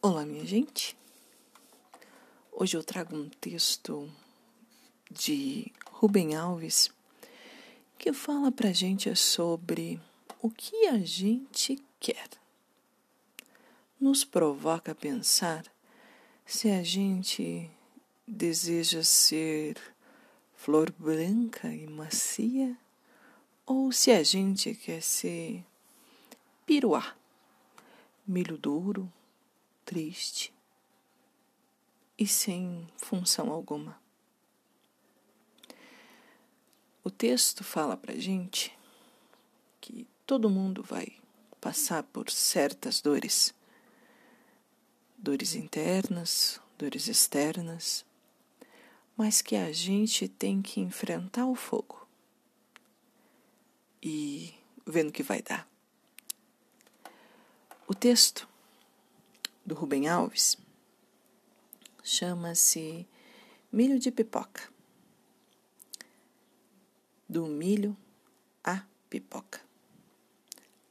Olá, minha gente. Hoje eu trago um texto de Rubem Alves que fala pra gente sobre o que a gente quer. Nos provoca a pensar se a gente deseja ser flor branca e macia ou se a gente quer ser piruá, milho duro, triste e sem função alguma. O texto fala para gente que todo mundo vai passar por certas dores, dores internas, dores externas, mas que a gente tem que enfrentar o fogo e vendo que vai dar. O texto do Rubem Alves chama-se Milho de Pipoca. Do milho à pipoca.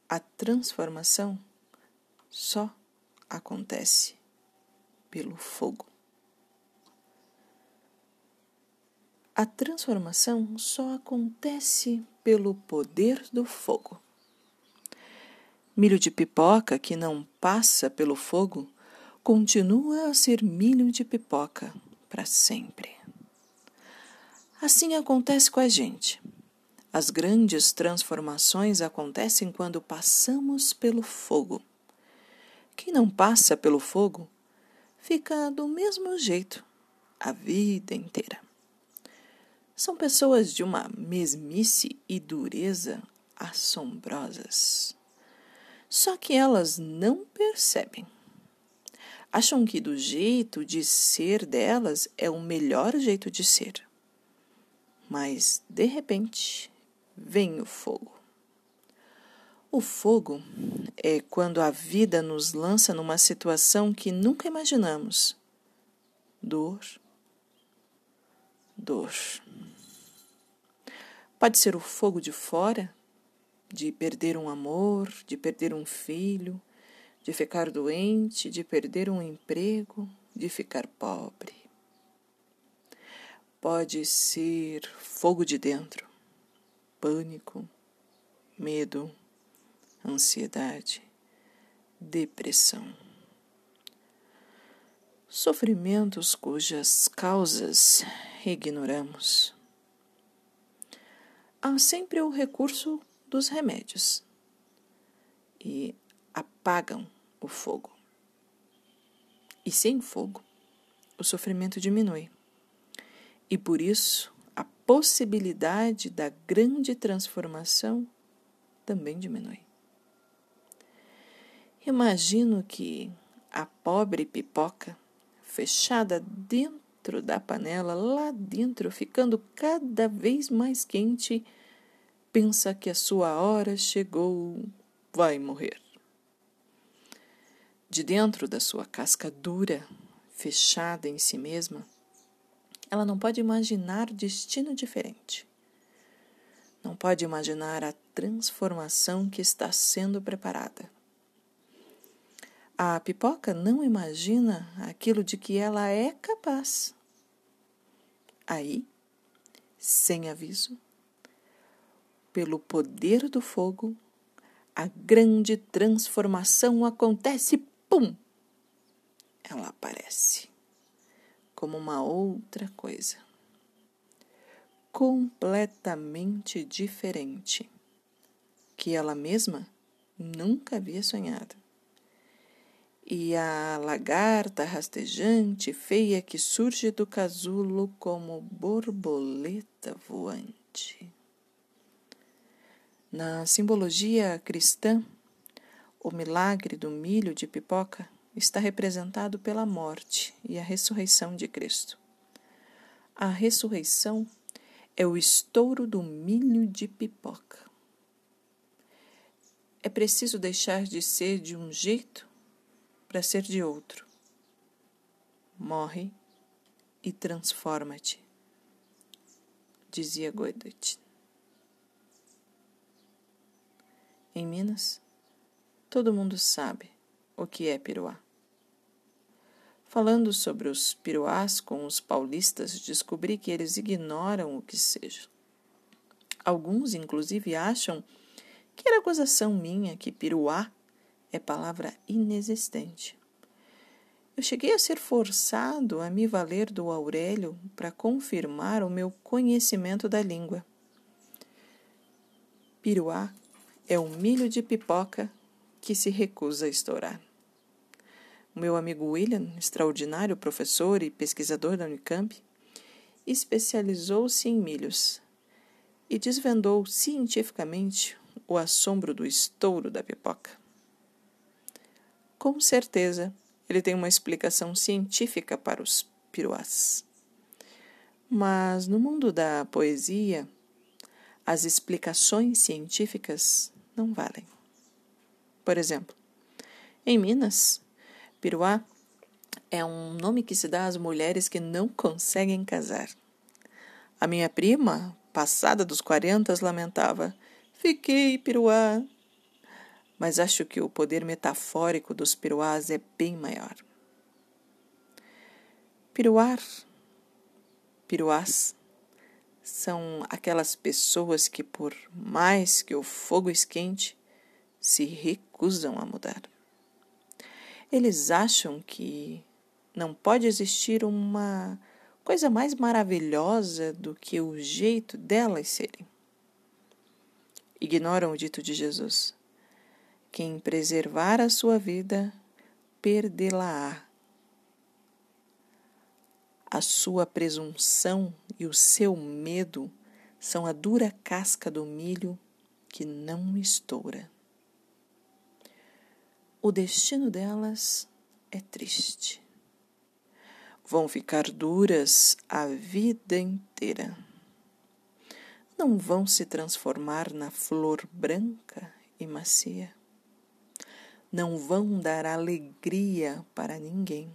A transformação só acontece pelo fogo. A transformação só acontece pelo poder do fogo. Milho de pipoca que não passa pelo fogo continua a ser milho de pipoca para sempre. Assim acontece com a gente. As grandes transformações acontecem quando passamos pelo fogo. Quem não passa pelo fogo fica do mesmo jeito a vida inteira. São pessoas de uma mesmice e dureza assombrosas. Só que elas não percebem. Acham que do jeito de ser delas é o melhor jeito de ser. Mas, de repente, vem o fogo. O fogo é quando a vida nos lança numa situação que nunca imaginamos. Dor, dor. Pode ser o fogo de fora, de perder um amor, de perder um filho, de ficar doente, de perder um emprego, de ficar pobre. Pode ser fogo de dentro, pânico, medo, ansiedade, depressão. Sofrimentos cujas causas ignoramos. Há sempre o recurso dos remédios e apagam o fogo. E sem fogo, o sofrimento diminui. E por isso, a possibilidade da grande transformação também diminui. Imagino que a pobre pipoca, fechada dentro da panela, lá dentro, ficando cada vez mais quente, pensa que a sua hora chegou, vai morrer. De dentro da sua casca dura, fechada em si mesma, ela não pode imaginar destino diferente. Não pode imaginar a transformação que está sendo preparada. A pipoca não imagina aquilo de que ela é capaz. Aí, sem aviso, pelo poder do fogo, a grande transformação acontece, pum! Ela aparece como uma outra coisa, completamente diferente, que ela mesma nunca havia sonhado. E a lagarta rastejante, feia, que surge do casulo como borboleta voante. Na simbologia cristã, o milagre do milho de pipoca está representado pela morte e a ressurreição de Cristo. A ressurreição é o estouro do milho de pipoca. É preciso deixar de ser de um jeito para ser de outro. Morre e transforma-te, dizia Goethe. Em Minas, todo mundo sabe o que é piruá. Falando sobre os piruás com os paulistas, descobri que eles ignoram o que seja. Alguns, inclusive, acham que era gozação minha que piruá é palavra inexistente. Eu cheguei a ser forçado a me valer do Aurélio para confirmar o meu conhecimento da língua. Piruá é um milho de pipoca que se recusa a estourar. Meu amigo William, extraordinário professor e pesquisador da Unicamp, especializou-se em milhos e desvendou cientificamente o assombro do estouro da pipoca. Com certeza, ele tem uma explicação científica para os piruás. Mas no mundo da poesia, as explicações científicas não valem. Por exemplo, em Minas, Piruá é um nome que se dá às mulheres que não conseguem casar. A minha prima, passada dos 40, lamentava: Fiquei, Piruá. Mas acho que o poder metafórico dos piruás é bem maior. Piruar, piruás, são aquelas pessoas que, por mais que o fogo esquente, se recusam a mudar. Eles acham que não pode existir uma coisa mais maravilhosa do que o jeito delas serem. Ignoram o dito de Jesus: quem preservar a sua vida, perdê-la-á. A sua presunção e o seu medo são a dura casca do milho que não estoura o destino delas é triste. Vão ficar duras a vida inteira. Não vão se transformar na flor branca e macia. Não vão dar alegria para ninguém.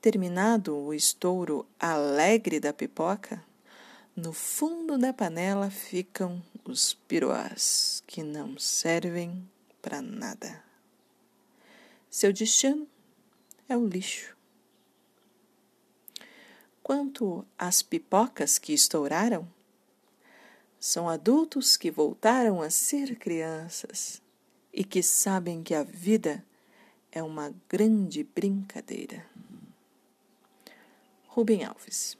Terminado o estouro alegre da pipoca, no fundo da panela ficam os piroás que não servem para nada. Seu destino é o lixo. Quanto às pipocas que estouraram, são adultos que voltaram a ser crianças e que sabem que a vida é uma grande brincadeira. Rubem Alves.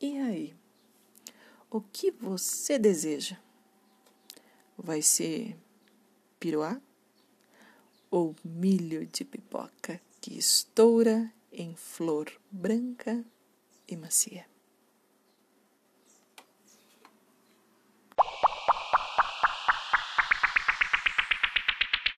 E aí? O que você deseja? vai ser piruá ou milho de pipoca que estoura em flor branca e macia.